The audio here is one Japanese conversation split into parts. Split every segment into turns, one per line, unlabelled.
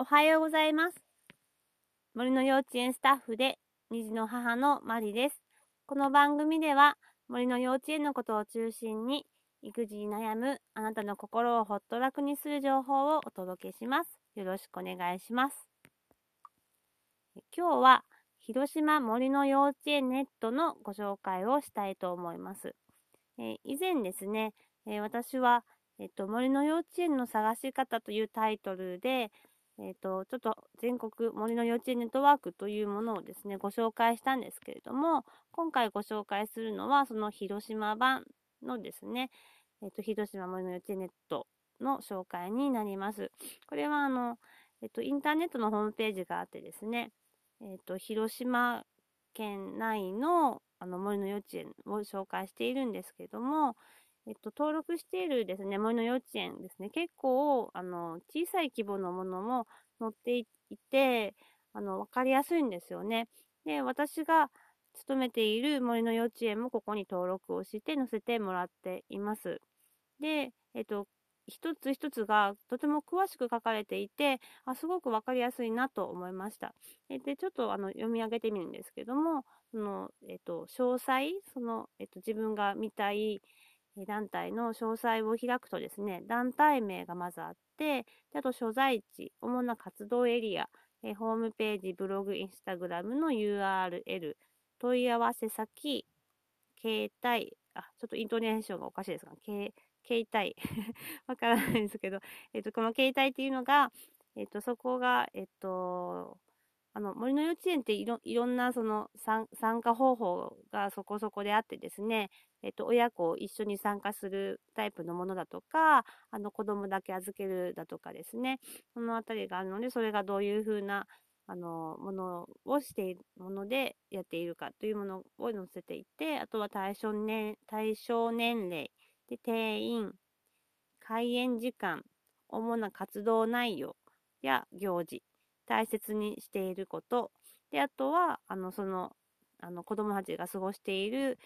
おはようございます。森の幼稚園スタッフで2児の母のマリです。この番組では森の幼稚園のことを中心に育児に悩むあなたの心をほっと楽にする情報をお届けします。よろしくお願いします。今日は広島森の幼稚園ネットのご紹介をしたいと思います。え以前ですね、え私は、えっと、森の幼稚園の探し方というタイトルで、えっ、ー、と、ちょっと全国森の幼稚園ネットワークというものをですね、ご紹介したんですけれども、今回ご紹介するのは、その広島版のですね、えっ、ー、と、広島森の幼稚園ネットの紹介になります。これは、あの、えっ、ー、と、インターネットのホームページがあってですね、えっ、と、広島県内のあの森の幼稚園を紹介しているんですけれども、えっと、登録しているですね、森の幼稚園ですね、結構、あの、小さい規模のものも載っていて、あの、わかりやすいんですよね。で、私が勤めている森の幼稚園もここに登録をして載せてもらっています。で、えっと、一つ一つがとても詳しく書かれていて、あすごくわかりやすいなと思いました。で、ちょっとあの読み上げてみるんですけども、その、えっと、詳細、その、えっと、自分が見たい、団体の詳細を開くとですね、団体名がまずあって、であと所在地、主な活動エリア、えホームページ、ブログ、インスタグラムの URL、問い合わせ先、携帯、あ、ちょっとイントネーションがおかしいですか携携帯 わからないんですけど、えっ、と、この携帯っていうのが、えっ、と、そこが、えっ、と、あの、森の幼稚園っていろいろんなその参加方法がそこそこであってですね、えっと、親子一緒に参加するタイプのものだとか、あの、子供だけ預けるだとかですね、そのあたりがあるので、それがどういうふうな、あの、ものをしているものでやっているかというものを載せていて、あとは対象年、対象年齢、で、定員、開園時間、主な活動内容や行事、大切にしていること、で、あとは、あの、その、あの、子供たちが過ごしている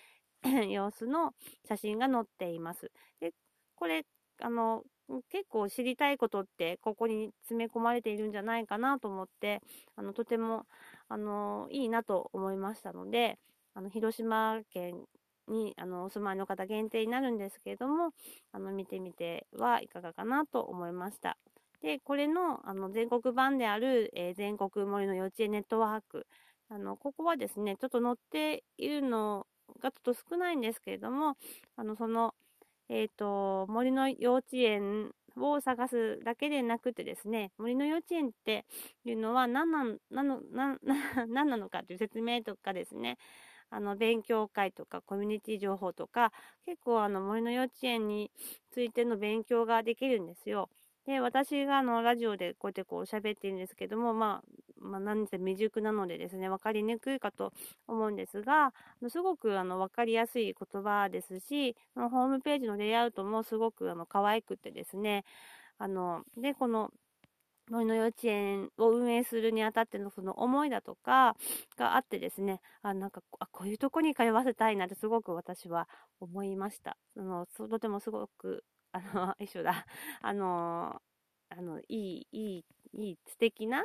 様子の写真が載っています。で、これ、あの、結構知りたいことってここに詰め込まれているんじゃないかなと思って、あの、とても、あの、いいなと思いましたので、あの、広島県にあのお住まいの方限定になるんですけれども、あの見てみてはいかがかなと思いました。で、これのあの全国版である、えー、全国森の幼稚園ネットワーク。あの、ここはですね、ちょっと載っているのがちょっと少ないんですけれども、あの、その、えっ、ー、と、森の幼稚園を探すだけでなくてですね、森の幼稚園っていうのは何なの、何 何なのかという説明とかですね、あの、勉強会とかコミュニティ情報とか、結構あの、森の幼稚園についての勉強ができるんですよ。で、私があの、ラジオでこうやってこう喋ってるんですけども、まあ、まあ、なんせ未熟なのでですね、わかりにくいかと思うんですが、すごくあの、わかりやすい言葉ですし、ホームページのレイアウトもすごくあの、可愛くてですね、あの、で、この、森の幼稚園を運営するにあたってのその思いだとかがあってですね、あなんかあこういうとこに通わせたいなってすごく私は思いました。あのとてもすごくあの、一緒だ。あの、あの、いい、いい、いい、素敵な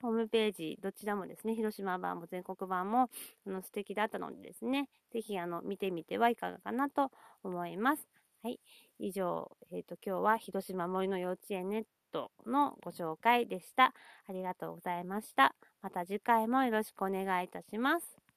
ホームページ、どちらもですね、広島版も全国版も、あの、素敵だったのでですね、ぜひ、あの、見てみてはいかがかなと思います。はい。以上、えっ、ー、と、今日は広島森の幼稚園ネットのご紹介でした。ありがとうございました。また次回もよろしくお願いいたします。